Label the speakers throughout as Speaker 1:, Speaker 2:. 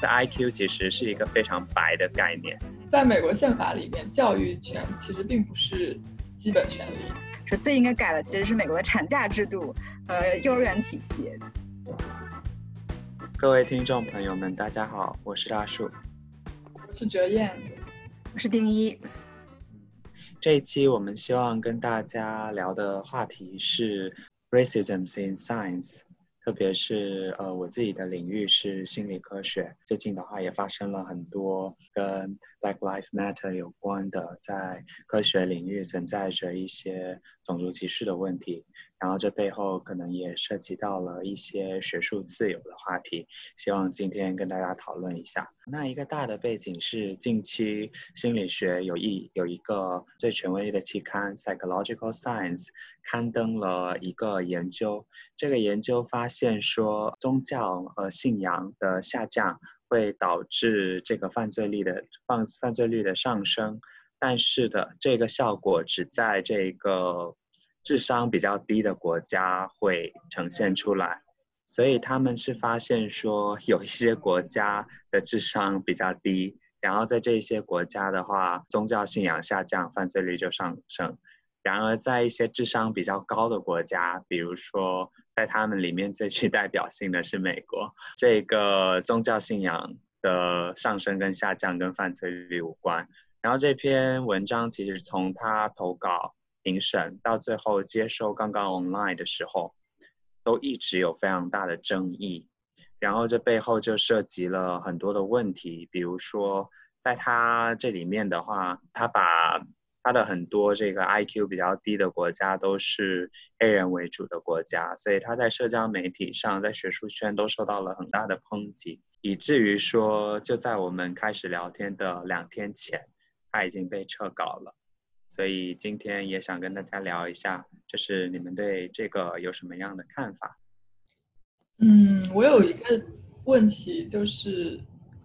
Speaker 1: 的 IQ 其实是一个非常白的概念。
Speaker 2: 在美国宪法里面，教育权其实并不是基本权利。
Speaker 3: 是最应该改的，其实是美国的产假制度和幼儿园体系。
Speaker 1: 各位听众朋友们，大家好，我是大树，
Speaker 2: 我是哲燕，
Speaker 3: 我是丁一。
Speaker 1: 这一期我们希望跟大家聊的话题是 racism in science。特别是呃，我自己的领域是心理科学，最近的话也发生了很多跟 Black l i f e Matter 有关的，在科学领域存在着一些种族歧视的问题。然后这背后可能也涉及到了一些学术自由的话题，希望今天跟大家讨论一下。那一个大的背景是，近期心理学有一有一个最权威的期刊《Psychological Science》刊登了一个研究，这个研究发现说，宗教和信仰的下降会导致这个犯罪率的犯犯罪率的上升，但是的这个效果只在这个。智商比较低的国家会呈现出来，所以他们是发现说有一些国家的智商比较低，然后在这些国家的话，宗教信仰下降，犯罪率就上升。然而在一些智商比较高的国家，比如说在他们里面最具代表性的是美国，这个宗教信仰的上升跟下降跟犯罪率无关。然后这篇文章其实从他投稿。评审到最后接受刚刚 online 的时候，都一直有非常大的争议，然后这背后就涉及了很多的问题，比如说在他这里面的话，他把他的很多这个 IQ 比较低的国家都是黑人为主的国家，所以他在社交媒体上，在学术圈都受到了很大的抨击，以至于说就在我们开始聊天的两天前，他已经被撤稿了。所以今天也想跟大家聊一下，就是你们对这个有什么样的看法？
Speaker 2: 嗯，我有一个问题，就是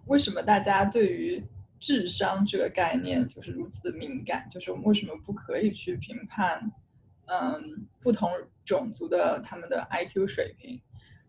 Speaker 2: 为什么大家对于智商这个概念就是如此敏感？就是我们为什么不可以去评判，嗯，不同种族的他们的 IQ 水平？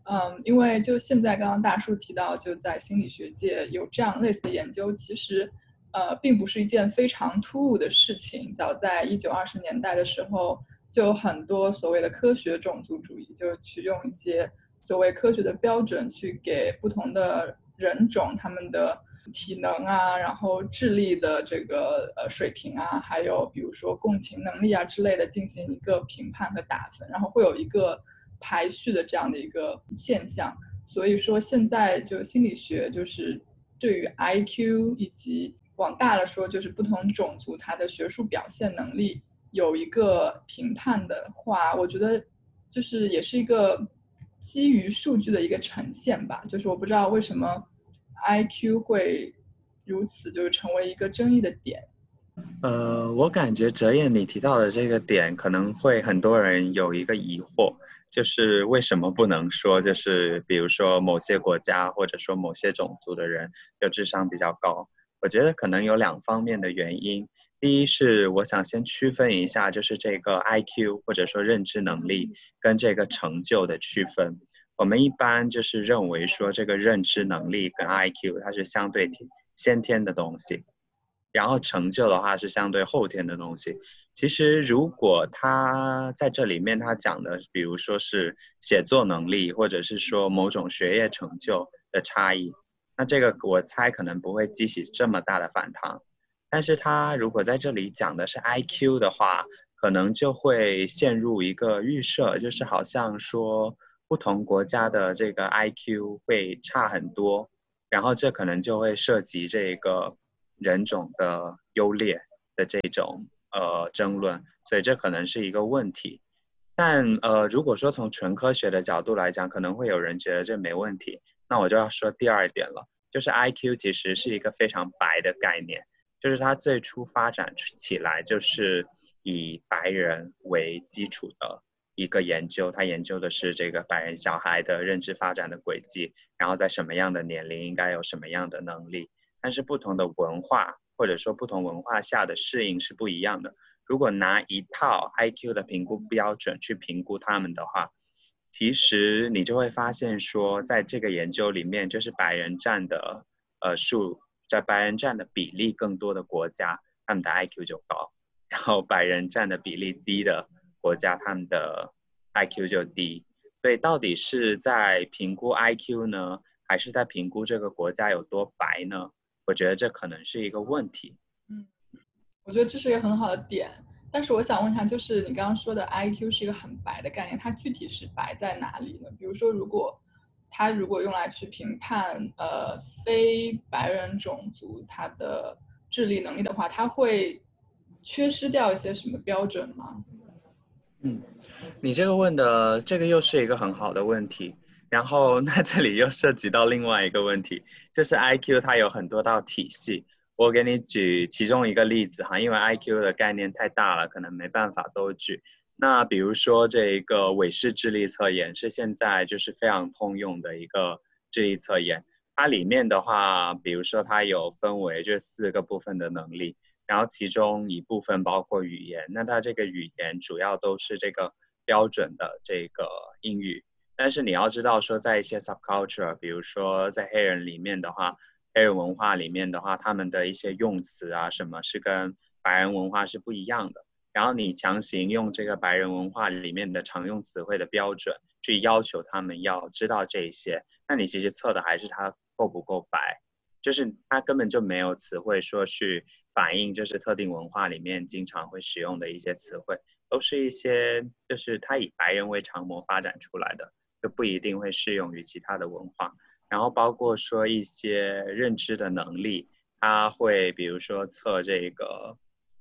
Speaker 2: 嗯，因为就现在刚刚大叔提到，就在心理学界有这样类似的研究，其实。呃，并不是一件非常突兀的事情。早在一九二十年代的时候，就有很多所谓的科学种族主义，就是去用一些所谓科学的标准去给不同的人种他们的体能啊，然后智力的这个呃水平啊，还有比如说共情能力啊之类的进行一个评判和打分，然后会有一个排序的这样的一个现象。所以说，现在就心理学就是对于 IQ 以及往大了说，就是不同种族它的学术表现能力有一个评判的话，我觉得就是也是一个基于数据的一个呈现吧。就是我不知道为什么 IQ 会如此，就是成为一个争议的点。
Speaker 1: 呃，我感觉哲燕你提到的这个点，可能会很多人有一个疑惑，就是为什么不能说，就是比如说某些国家或者说某些种族的人就智商比较高。我觉得可能有两方面的原因。第一是我想先区分一下，就是这个 IQ 或者说认知能力跟这个成就的区分。我们一般就是认为说，这个认知能力跟 IQ 它是相对先天的东西，然后成就的话是相对后天的东西。其实如果他在这里面他讲的，比如说是写作能力，或者是说某种学业成就的差异。那这个我猜可能不会激起这么大的反弹，但是他如果在这里讲的是 I Q 的话，可能就会陷入一个预设，就是好像说不同国家的这个 I Q 会差很多，然后这可能就会涉及这个人种的优劣的这种呃争论，所以这可能是一个问题。但呃，如果说从纯科学的角度来讲，可能会有人觉得这没问题。那我就要说第二点了，就是 I Q 其实是一个非常白的概念，就是它最初发展起来就是以白人为基础的一个研究，它研究的是这个白人小孩的认知发展的轨迹，然后在什么样的年龄应该有什么样的能力，但是不同的文化或者说不同文化下的适应是不一样的。如果拿一套 I Q 的评估标准去评估他们的话，其实你就会发现，说在这个研究里面，就是白人占的呃数在白人占的比例更多的国家，他们的 IQ 就高，然后白人占的比例低的国家，他们的 IQ 就低。所以到底是在评估 IQ 呢，还是在评估这个国家有多白呢？我觉得这可能是一个问题。
Speaker 2: 嗯，我觉得这是一个很好的点。但是我想问一下，就是你刚刚说的 IQ 是一个很白的概念，它具体是白在哪里呢？比如说，如果它如果用来去评判呃非白人种族他的智力能力的话，它会缺失掉一些什么标准吗？
Speaker 1: 嗯，你这个问的这个又是一个很好的问题。然后那这里又涉及到另外一个问题，就是 IQ 它有很多道体系。我给你举其中一个例子哈，因为 I Q 的概念太大了，可能没办法都举。那比如说这一个韦氏智力测验是现在就是非常通用的一个智力测验，它里面的话，比如说它有分为这四个部分的能力，然后其中一部分包括语言，那它这个语言主要都是这个标准的这个英语，但是你要知道说在一些 subculture，比如说在黑人里面的话。黑人文化里面的话，他们的一些用词啊，什么是跟白人文化是不一样的。然后你强行用这个白人文化里面的常用词汇的标准去要求他们要知道这些，那你其实测的还是他够不够白，就是他根本就没有词汇说去反映就是特定文化里面经常会使用的一些词汇，都是一些就是他以白人为常模发展出来的，就不一定会适用于其他的文化。然后包括说一些认知的能力，他会比如说测这个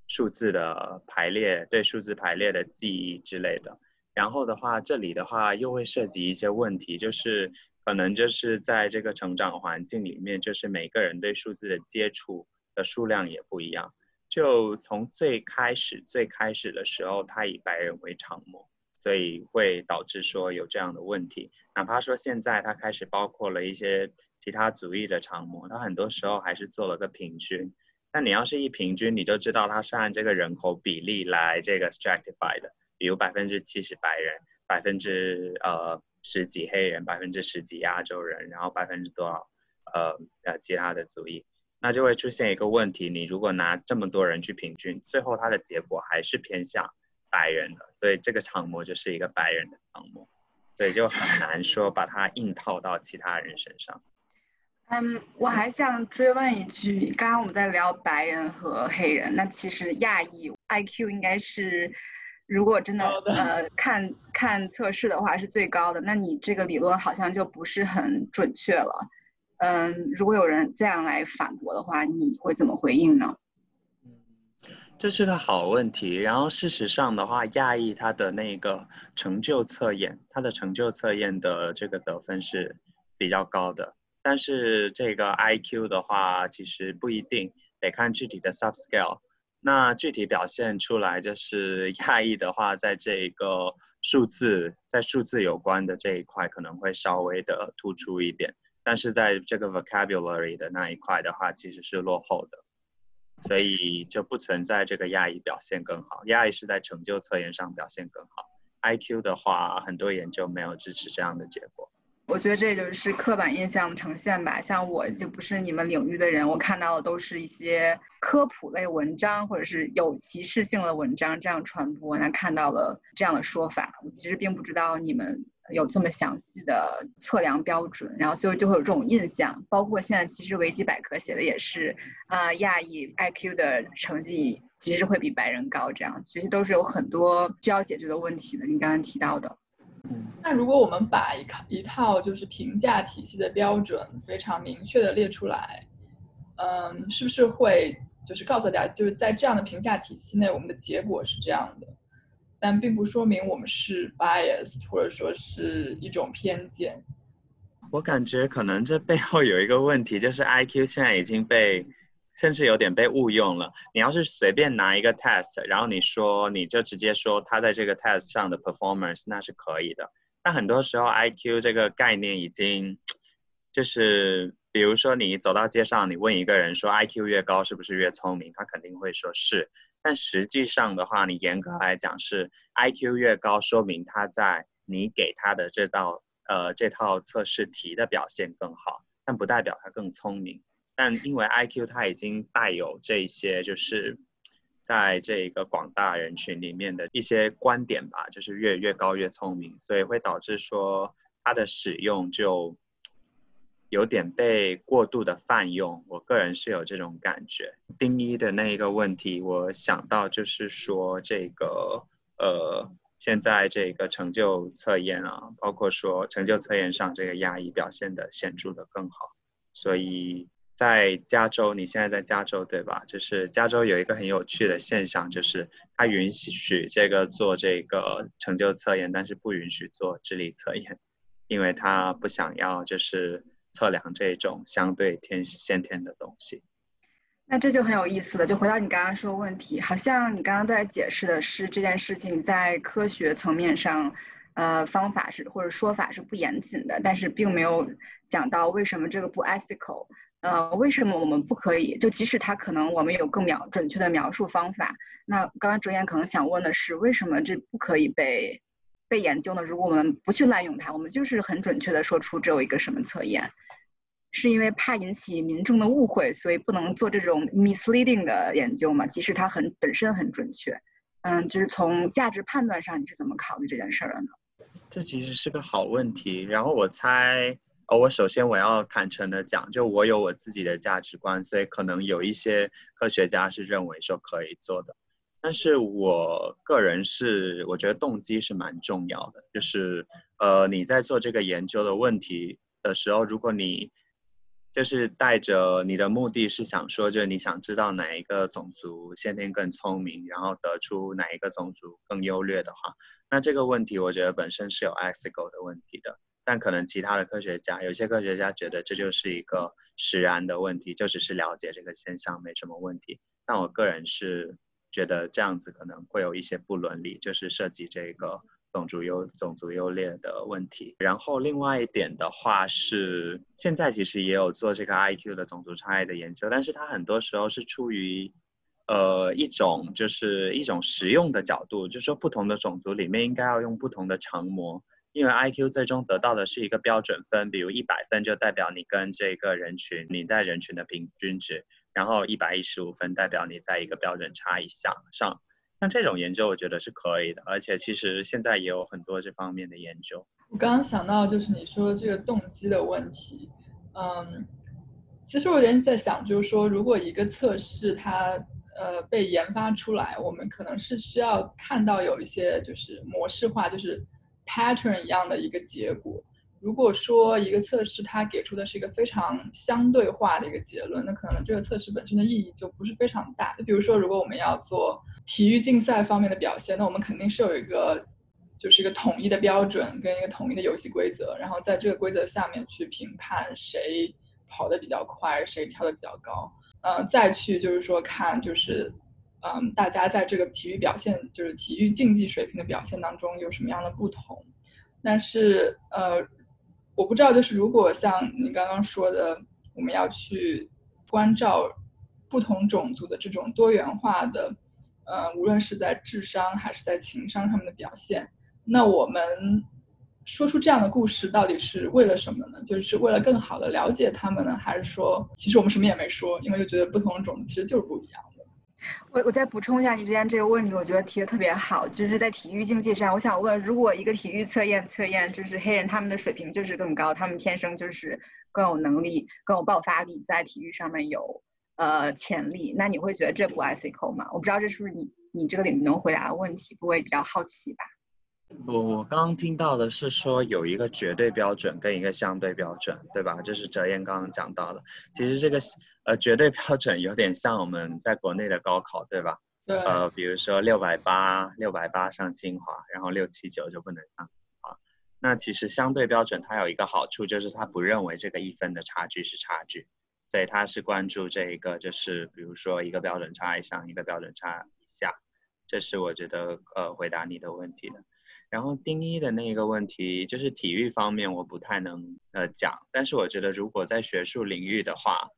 Speaker 1: 数字的排列，对数字排列的记忆之类的。然后的话，这里的话又会涉及一些问题，就是可能就是在这个成长环境里面，就是每个人对数字的接触的数量也不一样。就从最开始最开始的时候，他以白人为常模。所以会导致说有这样的问题，哪怕说现在它开始包括了一些其他族裔的常模，它很多时候还是做了个平均。但你要是一平均，你就知道它是按这个人口比例来这个 stratified 的，比如百分之七十白人，百分之呃十几黑人，百分之十几亚洲人，然后百分之多少呃呃其他的族裔，那就会出现一个问题，你如果拿这么多人去平均，最后它的结果还是偏向。白人的，所以这个长模就是一个白人的长模，所以就很难说把它硬套到其他人身上。
Speaker 3: 嗯，我还想追问一句，刚刚我们在聊白人和黑人，那其实亚裔 IQ 应该是，如果真的呃看看测试的话是最高的，那你这个理论好像就不是很准确了。嗯，如果有人这样来反驳的话，你会怎么回应呢？
Speaker 1: 这是个好问题。然后事实上的话，亚裔他的那个成就测验，他的成就测验的这个得分是比较高的。但是这个 IQ 的话，其实不一定，得看具体的 subscale。那具体表现出来就是亚裔的话，在这一个数字，在数字有关的这一块可能会稍微的突出一点，但是在这个 vocabulary 的那一块的话，其实是落后的。所以就不存在这个亚裔表现更好，亚裔是在成就测验上表现更好。IQ 的话，很多研究没有支持这样的结果。
Speaker 3: 我觉得这就是刻板印象的呈现吧。像我就不是你们领域的人，我看到的都是一些科普类文章或者是有歧视性的文章这样传播，那看到了这样的说法。我其实并不知道你们。有这么详细的测量标准，然后所以就会有这种印象。包括现在其实维基百科写的也是，啊，亚裔 IQ 的成绩其实会比白人高，这样其实都是有很多需要解决的问题的。你刚刚提到的，
Speaker 2: 那如果我们把一套一套就是评价体系的标准非常明确的列出来，嗯，是不是会就是告诉大家，就是在这样的评价体系内，我们的结果是这样的？但并不说明我们是 biased，或者说是一种偏见。
Speaker 1: 我感觉可能这背后有一个问题，就是 IQ 现在已经被，甚至有点被误用了。你要是随便拿一个 test，然后你说你就直接说他在这个 test 上的 performance，那是可以的。但很多时候 IQ 这个概念已经，就是比如说你走到街上，你问一个人说 IQ 越高是不是越聪明，他肯定会说是。但实际上的话，你严格来讲是 IQ 越高，说明他在你给他的这道呃这套测试题的表现更好，但不代表他更聪明。但因为 IQ 它已经带有这些，就是在这一个广大人群里面的一些观点吧，就是越越高越聪明，所以会导致说它的使用就有点被过度的泛用。我个人是有这种感觉。丁一的那一个问题，我想到就是说这个呃。现在这个成就测验啊，包括说成就测验上这个压抑表现的显著的更好，所以在加州，你现在在加州对吧？就是加州有一个很有趣的现象，就是它允许这个做这个成就测验，但是不允许做智力测验，因为他不想要就是测量这种相对天先天的东西。
Speaker 3: 那这就很有意思了，就回到你刚刚说问题，好像你刚刚都在解释的是这件事情在科学层面上，呃，方法是或者说法是不严谨的，但是并没有讲到为什么这个不 ethical，呃，为什么我们不可以？就即使它可能我们有更描准确的描述方法，那刚刚哲言可能想问的是，为什么这不可以被被研究呢？如果我们不去滥用它，我们就是很准确的说出这有一个什么测验。是因为怕引起民众的误会，所以不能做这种 misleading 的研究嘛？即使它很本身很准确，嗯，就是从价值判断上，你是怎么考虑这件事儿的呢？
Speaker 1: 这其实是个好问题。然后我猜，呃，我首先我要坦诚的讲，就我有我自己的价值观，所以可能有一些科学家是认为说可以做的，但是我个人是我觉得动机是蛮重要的，就是呃你在做这个研究的问题的时候，如果你就是带着你的目的是想说，就是你想知道哪一个种族先天更聪明，然后得出哪一个种族更优劣的话，那这个问题我觉得本身是有 ethical 的问题的。但可能其他的科学家，有些科学家觉得这就是一个实然的问题，就只是了解这个现象没什么问题。但我个人是觉得这样子可能会有一些不伦理，就是涉及这个。种族优种族优劣的问题，然后另外一点的话是，现在其实也有做这个 IQ 的种族差异的研究，但是它很多时候是出于，呃，一种就是一种实用的角度，就是说不同的种族里面应该要用不同的常模，因为 IQ 最终得到的是一个标准分，比如一百分就代表你跟这个人群你在人群的平均值，然后一百一十五分代表你在一个标准差异项上。像这种研究，我觉得是可以的，而且其实现在也有很多这方面的研究。
Speaker 2: 我刚刚想到就是你说这个动机的问题，嗯，其实我有点在想，就是说如果一个测试它呃被研发出来，我们可能是需要看到有一些就是模式化，就是 pattern 一样的一个结果。如果说一个测试它给出的是一个非常相对化的一个结论，那可能这个测试本身的意义就不是非常大。就比如说，如果我们要做体育竞赛方面的表现，那我们肯定是有一个就是一个统一的标准跟一个统一的游戏规则，然后在这个规则下面去评判谁跑得比较快，谁跳得比较高，嗯，再去就是说看就是嗯大家在这个体育表现就是体育竞技水平的表现当中有什么样的不同，但是呃。我不知道，就是如果像你刚刚说的，我们要去关照不同种族的这种多元化的，呃，无论是在智商还是在情商上面的表现，那我们说出这样的故事到底是为了什么呢？就是为了更好的了解他们呢，还是说其实我们什么也没说，因为就觉得不同种族其实就是不一样？
Speaker 3: 我我再补充一下你之前这个问题，我觉得提的特别好，就是在体育竞技上，我想问，如果一个体育测验测验就是黑人他们的水平就是更高，他们天生就是更有能力、更有爆发力，在体育上面有呃潜力，那你会觉得这不 ethical 吗？我不知道这是不是你你这个领域能回答的问题，不会比较好奇吧？
Speaker 1: 我我刚刚听到的是说有一个绝对标准跟一个相对标准，对吧？就是哲彦刚刚讲到的。其实这个呃绝对标准有点像我们在国内的高考，对吧？
Speaker 2: 对。
Speaker 1: 呃，比如说六百八，六百八上清华，然后六七九就不能上啊。那其实相对标准它有一个好处，就是它不认为这个一分的差距是差距，所以它是关注这一个，就是比如说一个标准差以上，一个标准差以下。这是我觉得呃回答你的问题的。然后丁一的那个问题就是体育方面，我不太能呃讲，但是我觉得如果在学术领域的话，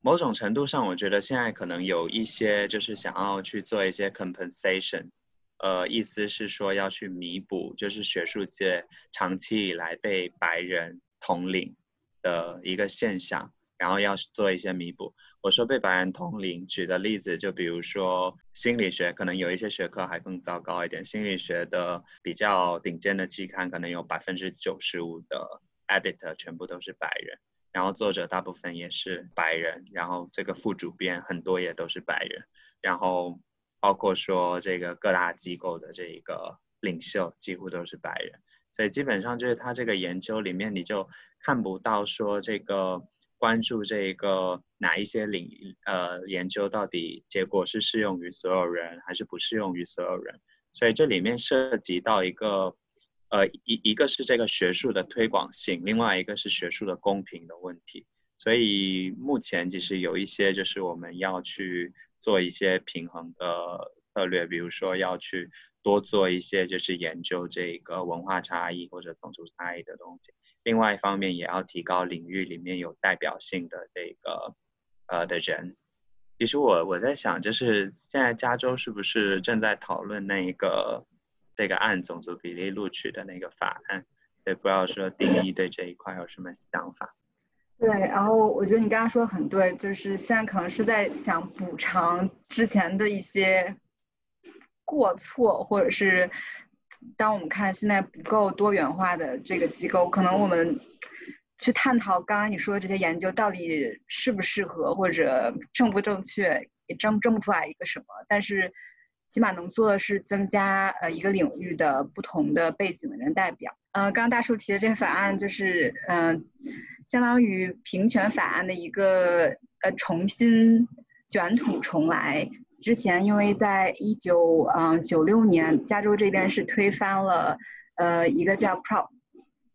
Speaker 1: 某种程度上，我觉得现在可能有一些就是想要去做一些 compensation，呃，意思是说要去弥补，就是学术界长期以来被白人统领的一个现象。然后要做一些弥补。我说被白人同龄，举的例子就比如说心理学，可能有一些学科还更糟糕一点。心理学的比较顶尖的期刊，可能有百分之九十五的 editor 全部都是白人，然后作者大部分也是白人，然后这个副主编很多也都是白人，然后包括说这个各大机构的这一个领袖几乎都是白人。所以基本上就是他这个研究里面，你就看不到说这个关注这一个哪一些领呃研究到底结果是适用于所有人还是不适用于所有人。所以这里面涉及到一个呃一一个是这个学术的推广性，另外一个是学术的公平的问题。所以目前其实有一些就是我们要去做一些平衡的策略，比如说要去。多做一些就是研究这个文化差异或者种族差异的东西。另外一方面，也要提高领域里面有代表性的这个呃的人。其实我我在想，就是现在加州是不是正在讨论那一个这个按种族比例录取的那个法案？也不知道说定义对这一块有什么想法。
Speaker 3: 对，然后我觉得你刚刚说的很对，就是现在可能是在想补偿之前的一些。过错，或者是当我们看现在不够多元化的这个机构，可能我们去探讨刚刚你说的这些研究到底适不适合，或者正不正确，也争争不出来一个什么。但是起码能做的是增加呃一个领域的不同的背景的人代表。呃，刚刚大树提的这个法案就是嗯，相当于平权法案的一个呃重新卷土重来。之前，因为在一九嗯九六年，加州这边是推翻了呃一个叫 Prop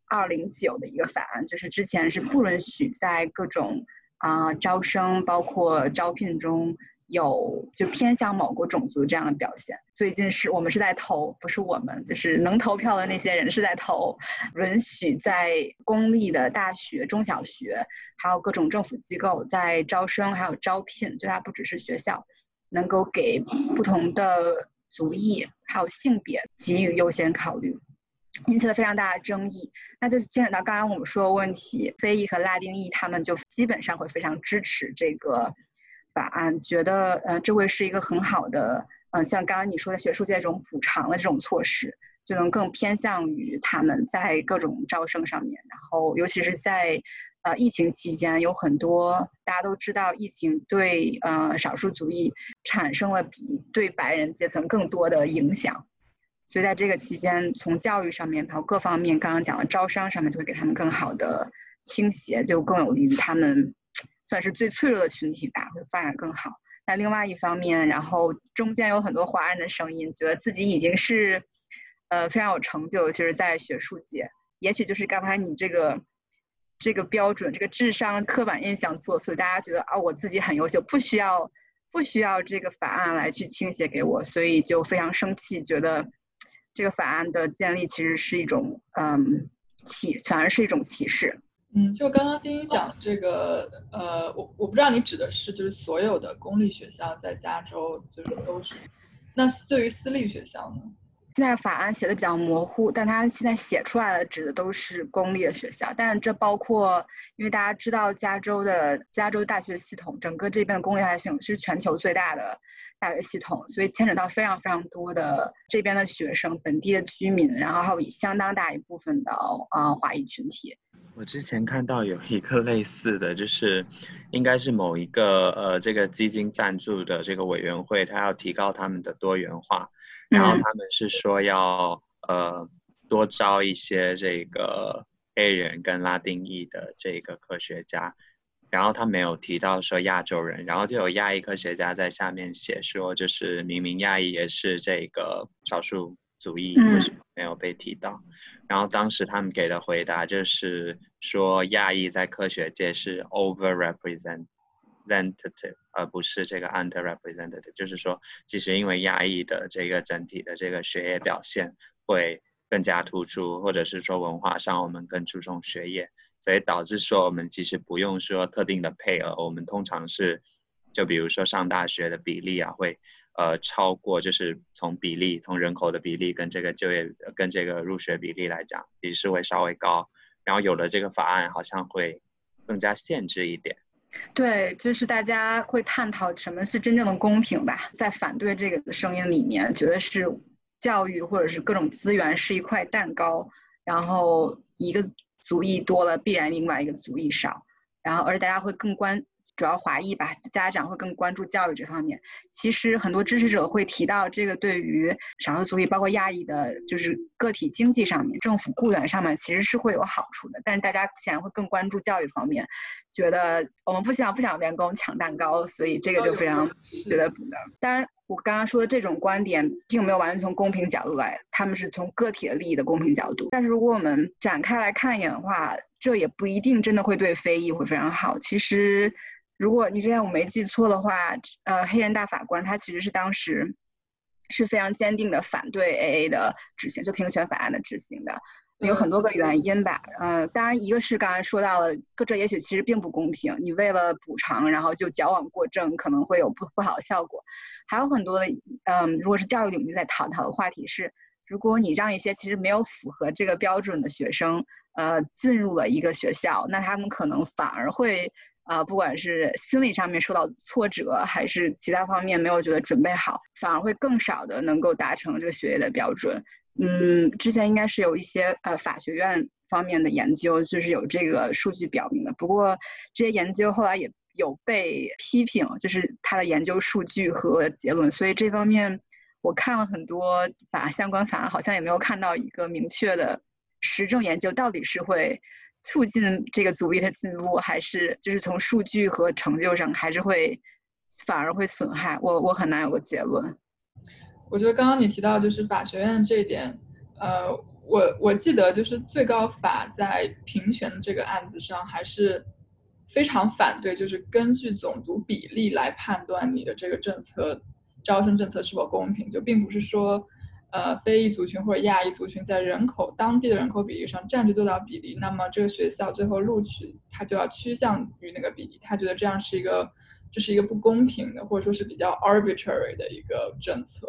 Speaker 3: 二零九的一个法案，就是之前是不允许在各种啊招生包括招聘中有就偏向某个种族这样的表现。最近是我们是在投，不是我们，就是能投票的那些人是在投，允许在公立的大学、中小学，还有各种政府机构在招生还有招聘，就它不只是学校。能够给不同的族裔还有性别给予优先考虑，引起了非常大的争议。那就牵扯到刚刚我们说的问题，非裔和拉丁裔他们就基本上会非常支持这个法案，觉得呃这会是一个很好的，嗯像刚刚你说的学术界这种补偿的这种措施，就能更偏向于他们在各种招生上面，然后尤其是在。呃，疫情期间有很多大家都知道，疫情对呃少数族裔产生了比对白人阶层更多的影响，所以在这个期间，从教育上面，包括各方面，刚刚讲的招商上面，就会给他们更好的倾斜，就更有利于他们算是最脆弱的群体吧，会发展更好。那另外一方面，然后中间有很多华人的声音，觉得自己已经是呃非常有成就，就是在学术界，也许就是刚才你这个。这个标准，这个智商刻板印象做，所以大家觉得啊，我自己很优秀，不需要不需要这个法案来去倾斜给我，所以就非常生气，觉得这个法案的建立其实是一种嗯歧，反而是一种歧视。
Speaker 2: 嗯，就刚刚听你讲这个，呃，我我不知道你指的是就是所有的公立学校在加州就是都是，那对于私立学校呢？
Speaker 3: 现在法案写的比较模糊，但它现在写出来的指的都是公立的学校，但这包括，因为大家知道加州的加州大学系统，整个这边的公立大学系统是全球最大的大学系统，所以牵扯到非常非常多的这边的学生、本地的居民，然后还有相当大一部分的啊华裔群体。
Speaker 1: 我之前看到有一个类似的就是，应该是某一个呃这个基金赞助的这个委员会，他要提高他们的多元化。然后他们是说要呃多招一些这个黑人跟拉丁裔的这个科学家，然后他没有提到说亚洲人，然后就有亚裔科学家在下面写说，就是明明亚裔也是这个少数族裔，为什么没有被提到？然后当时他们给的回答就是说亚裔在科学界是 overrepresent。representative，而不是这个 underrepresented，就是说，其实因为亚裔的这个整体的这个学业表现会更加突出，或者是说文化上我们更注重学业，所以导致说我们其实不用说特定的配额，我们通常是，就比如说上大学的比例啊，会呃超过，就是从比例从人口的比例跟这个就业跟这个入学比例来讲，其实会稍微高，然后有了这个法案，好像会更加限制一点。
Speaker 3: 对，就是大家会探讨什么是真正的公平吧，在反对这个的声音里面，觉得是教育或者是各种资源是一块蛋糕，然后一个族裔多了，必然另外一个族裔少，然后而且大家会更关。主要华裔吧，家长会更关注教育这方面。其实很多支持者会提到，这个对于少数族裔，包括亚裔的，就是个体经济上面、政府雇员上面，其实是会有好处的。但是大家显然会更关注教育方面，觉得我们不希望不想员工抢蛋糕，所以这个就非常觉得不能。当然，我刚刚说的这种观点，并没有完全从公平角度来，他们是从个体的利益的公平角度。但是如果我们展开来看一眼的话，这也不一定真的会对非裔会非常好。其实。如果你之前我没记错的话，呃，黑人大法官他其实是当时是非常坚定的反对 AA 的执行，就平权法案的执行的，有很多个原因吧。呃，当然一个是刚才说到了，这也许其实并不公平，你为了补偿，然后就矫枉过正，可能会有不不好的效果。还有很多的，嗯，如果是教育领域在探讨的话题是，如果你让一些其实没有符合这个标准的学生，呃，进入了一个学校，那他们可能反而会。啊，不管是心理上面受到挫折，还是其他方面没有觉得准备好，反而会更少的能够达成这个学业的标准。嗯，之前应该是有一些呃法学院方面的研究，就是有这个数据表明的。不过这些研究后来也有被批评，就是它的研究数据和结论。所以这方面我看了很多法相关法，好像也没有看到一个明确的实证研究到底是会。促进这个阻力的进步，还是就是从数据和成就上，还是会反而会损害我，我很难有个结论。
Speaker 2: 我觉得刚刚你提到就是法学院这一点，呃，我我记得就是最高法在平权这个案子上还是非常反对，就是根据总族比例来判断你的这个政策招生政策是否公平，就并不是说。呃，非裔族群或者亚裔族群在人口当地的人口比例上占据多少比例，那么这个学校最后录取它就要趋向于那个比例。他觉得这样是一个，这是一个不公平的，或者说是比较 arbitrary 的一个政策。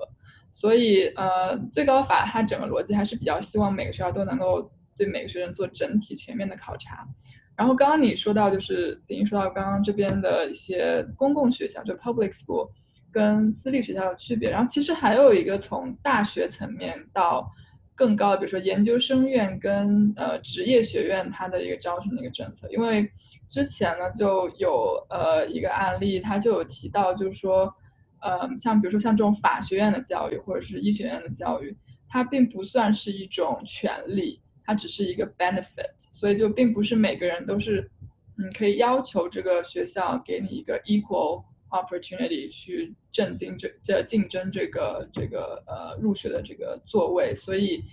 Speaker 2: 所以，呃，最高法它整个逻辑还是比较希望每个学校都能够对每个学生做整体全面的考察。然后刚刚你说到，就是等于说到刚刚这边的一些公共学校，就 public school。跟私立学校的区别，然后其实还有一个从大学层面到更高的，比如说研究生院跟呃职业学院，它的一个招生的一个政策。因为之前呢就有呃一个案例，他就有提到，就是说，呃，像比如说像这种法学院的教育或者是医学院的教育，它并不算是一种权利，它只是一个 benefit，所以就并不是每个人都是嗯可以要求这个学校给你一个 equal。Opportunity 去震惊这这竞争这个这个呃入学的这个座位，所以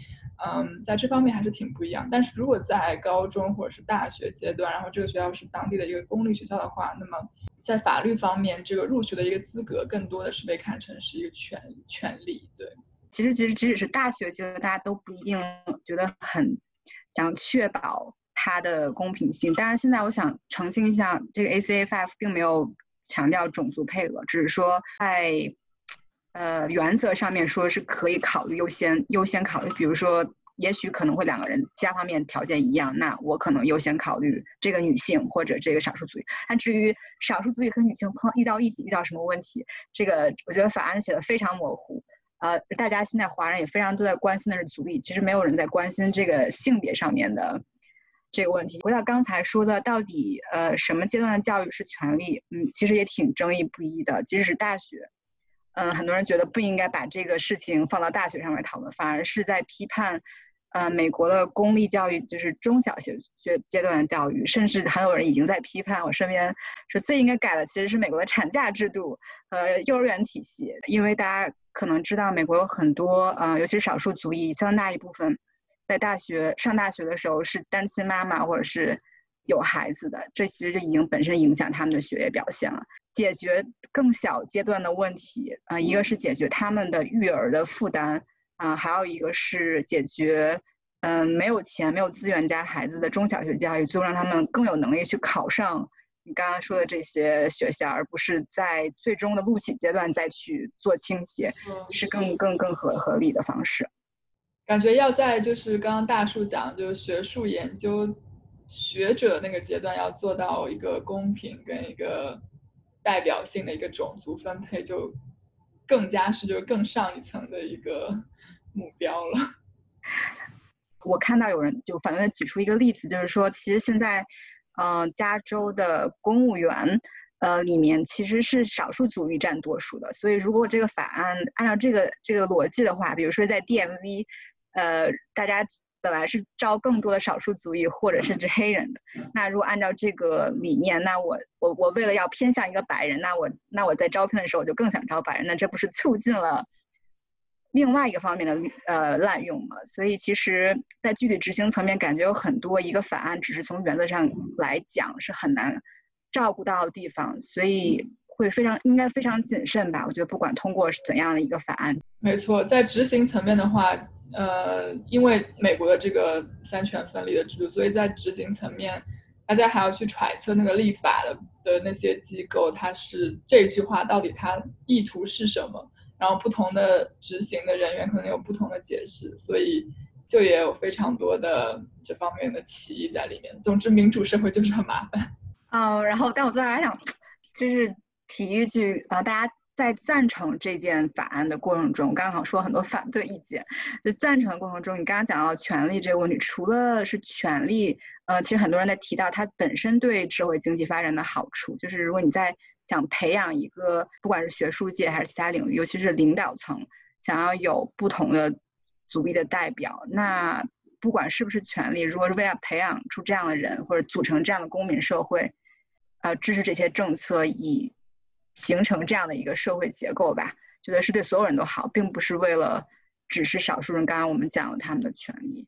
Speaker 2: 嗯，在这方面还是挺不一样。但是如果在高中或者是大学阶段，然后这个学校是当地的一个公立学校的话，那么在法律方面，这个入学的一个资格更多的是被看成是一个权权利。对，
Speaker 3: 其实其实即使是大学阶段，大家都不一定觉得很想确保它的公平性。但是，现在我想澄清一下，这个 ACAF 并没有。强调种族配额，只是说在呃原则上面说是可以考虑优先优先考虑，比如说也许可能会两个人其他方面条件一样，那我可能优先考虑这个女性或者这个少数族裔。那至于少数族裔和女性碰遇到一起遇到什么问题，这个我觉得法案写的非常模糊。呃，大家现在华人也非常都在关心的是族裔，其实没有人在关心这个性别上面的。这个问题回到刚才说的，到底呃什么阶段的教育是权利？嗯，其实也挺争议不一的。即使是大学，嗯，很多人觉得不应该把这个事情放到大学上来讨论，反而是在批判，呃，美国的公立教育就是中小学学阶段的教育，甚至还有人已经在批判。我身边说最应该改的其实是美国的产假制度和幼儿园体系，因为大家可能知道，美国有很多呃，尤其是少数族裔相当大一部分。在大学上大学的时候是单亲妈妈或者是有孩子的，这其实就已经本身影响他们的学业表现了。解决更小阶段的问题，啊，一个是解决他们的育儿的负担，啊，还有一个是解决，嗯，没有钱、没有资源家孩子的中小学教育，最后让他们更有能力去考上你刚刚说的这些学校，而不是在最终的录取阶段再去做倾斜，是更更更合合理的方式。
Speaker 2: 感觉要在就是刚刚大树讲，就是学术研究学者那个阶段要做到一个公平跟一个代表性的一个种族分配，就更加是就是更上一层的一个目标了。
Speaker 3: 我看到有人就反问举出一个例子，就是说，其实现在，嗯，加州的公务员，呃，里面其实是少数族裔占多数的。所以，如果这个法案按照这个这个逻辑的话，比如说在 DMV，呃，大家本来是招更多的少数族裔或者甚至黑人的，那如果按照这个理念，那我我我为了要偏向一个白人，那我那我在招聘的时候我就更想招白人，那这不是促进了？另外一个方面的呃滥用嘛，所以其实，在具体执行层面，感觉有很多一个法案只是从原则上来讲是很难照顾到的地方，所以会非常应该非常谨慎吧。我觉得不管通过是怎样的一个法案，
Speaker 2: 没错，在执行层面的话，呃，因为美国的这个三权分立的制度，所以在执行层面，大家还要去揣测那个立法的的那些机构，它是这句话到底它意图是什么。然后不同的执行的人员可能有不同的解释，所以就也有非常多的这方面的歧义在里面。总之，民主社会就是很麻烦。
Speaker 3: 嗯，然后但我最后还想，就是体育剧啊，大家在赞成这件法案的过程中，刚刚好说很多反对意见。在赞成的过程中，你刚刚讲到权利这个问题，除了是权利，呃，其实很多人在提到它本身对社会经济发展的好处，就是如果你在想培养一个，不管是学术界还是其他领域，尤其是领导层，想要有不同的族裔的代表，那不管是不是权利，如果是为了培养出这样的人，或者组成这样的公民社会，呃，支持这些政策，以形成这样的一个社会结构吧，觉得是对所有人都好，并不是为了只是少数人。刚刚我们讲了他们的权益。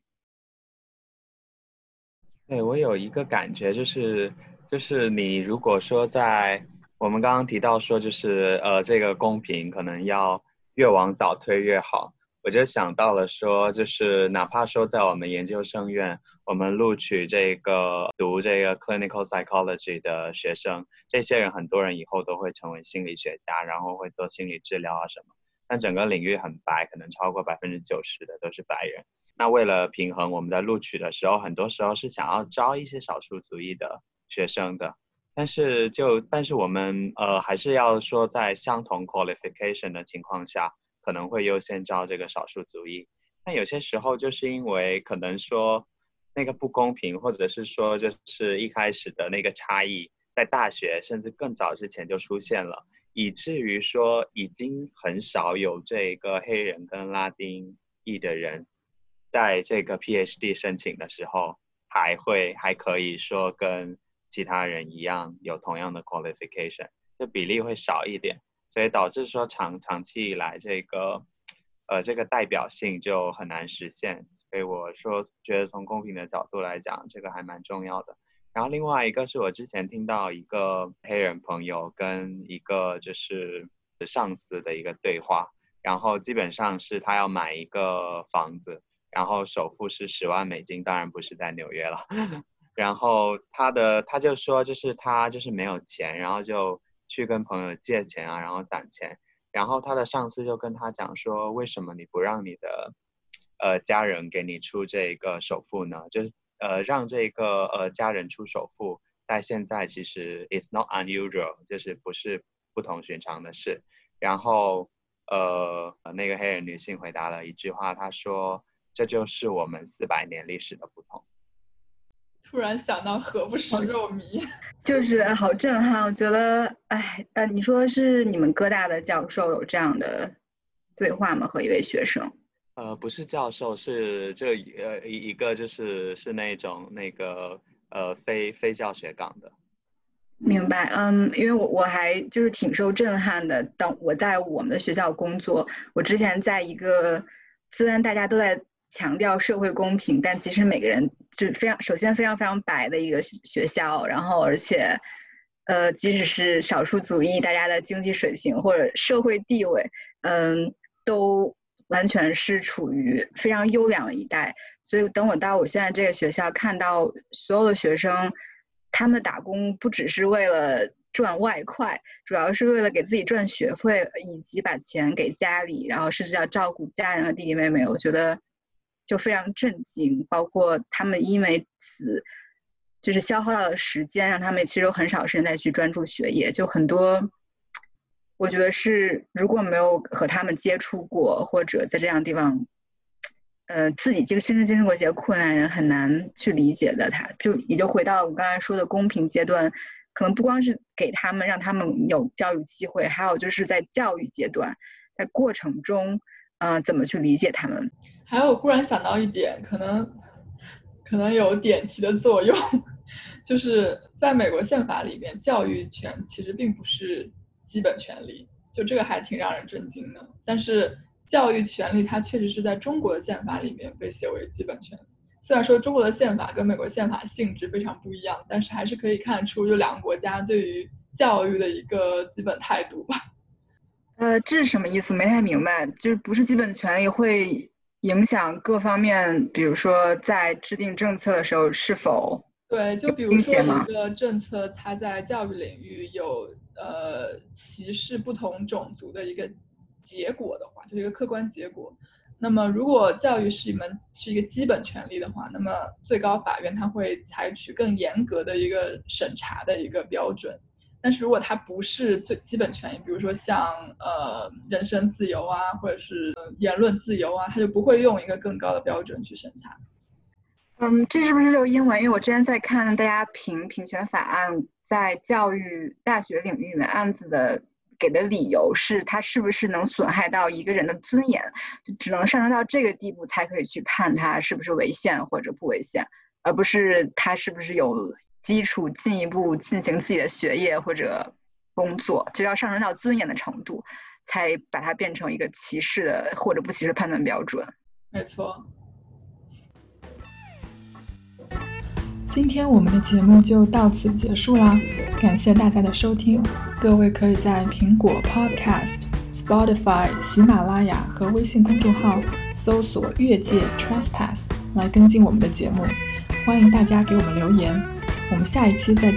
Speaker 1: 对我有一个感觉，就是就是你如果说在。我们刚刚提到说，就是呃，这个公平可能要越往早推越好。我就想到了说，就是哪怕说在我们研究生院，我们录取这个读这个 clinical psychology 的学生，这些人很多人以后都会成为心理学家，然后会做心理治疗啊什么。但整个领域很白，可能超过百分之九十的都是白人。那为了平衡，我们在录取的时候，很多时候是想要招一些少数族裔的学生的。但是就但是我们呃还是要说，在相同 qualification 的情况下，可能会优先招这个少数族裔。但有些时候就是因为可能说那个不公平，或者是说就是一开始的那个差异，在大学甚至更早之前就出现了，以至于说已经很少有这个黑人跟拉丁裔的人，在这个 PhD 申请的时候，还会还可以说跟。其他人一样有同样的 qualification，这比例会少一点，所以导致说长长期以来这个，呃，这个代表性就很难实现。所以我说觉得从公平的角度来讲，这个还蛮重要的。然后另外一个是我之前听到一个黑人朋友跟一个就是上司的一个对话，然后基本上是他要买一个房子，然后首付是十万美金，当然不是在纽约了。然后他的他就说，就是他就是没有钱，然后就去跟朋友借钱啊，然后攒钱。然后他的上司就跟他讲说，为什么你不让你的呃家人给你出这一个首付呢？就是呃让这个呃家人出首付，在现在其实 it's not unusual，就是不是不同寻常的事。然后呃那个黑人女性回答了一句话，她说这就是我们四百年历史的不同。
Speaker 2: 突然想到，何不食肉糜？
Speaker 3: 就是好震撼，我觉得，哎，呃，你说是你们哥大的教授有这样的对话吗？和一位学生？
Speaker 1: 呃，不是教授，是这呃一一个就是是那种那个呃非非教学岗的。
Speaker 3: 明白，嗯，因为我我还就是挺受震撼的。当我在我们的学校工作，我之前在一个虽然大家都在。强调社会公平，但其实每个人就是非常首先非常非常白的一个学校，然后而且，呃，即使是少数族裔，大家的经济水平或者社会地位，嗯，都完全是处于非常优良的一代。所以等我到我现在这个学校，看到所有的学生，他们打工不只是为了赚外快，主要是为了给自己赚学费，以及把钱给家里，然后甚至要照顾家人和弟弟妹妹。我觉得。就非常震惊，包括他们因为此就是消耗到的时间，让他们其实有很少时间再去专注学业，就很多。我觉得是，如果没有和他们接触过，或者在这样地方，呃，自己这个亲身经历过一些困难，人很难去理解的。他就也就回到我刚才说的公平阶段，可能不光是给他们让他们有教育机会，还有就是在教育阶段，在过程中，嗯，怎么去理解他们？
Speaker 2: 还有，忽然想到一点，可能可能有点题的作用，就是在美国宪法里面，教育权其实并不是。基本权利，就这个还挺让人震惊的。但是教育权利它确实是在中国的宪法里面被写为基本权。虽然说中国的宪法跟美国宪法性质非常不一样，但是还是可以看出就两个国家对于教育的一个基本态度吧。
Speaker 3: 呃，这是什么意思？没太明白。就是不是基本权利会影响各方面，比如说在制定政策的时候是否？
Speaker 2: 对，就比如说一个政策，它在教育领域有呃歧视不同种族的一个结果的话，就是一个客观结果。那么，如果教育是一门是一个基本权利的话，那么最高法院它会采取更严格的一个审查的一个标准。但是如果它不是最基本权益，比如说像呃人身自由啊，或者是言论自由啊，它就不会用一个更高的标准去审查。
Speaker 3: 嗯，这是不是就因为？因为我之前在看大家评平权法案在教育大学领域里面案子的给的理由是，它是不是能损害到一个人的尊严，就只能上升到这个地步才可以去判他是不是违宪或者不违宪，而不是他是不是有基础进一步进行自己的学业或者工作，就要上升到尊严的程度，才把它变成一个歧视的或者不歧视判断标准。
Speaker 2: 没错。今天我们的节目就到此结束啦，感谢大家的收听。各位可以在苹果 Podcast、Spotify、喜马拉雅和微信公众号搜索“越界 Trespass” 来跟进我们的节目。欢迎大家给我们留言，我们下一期再见。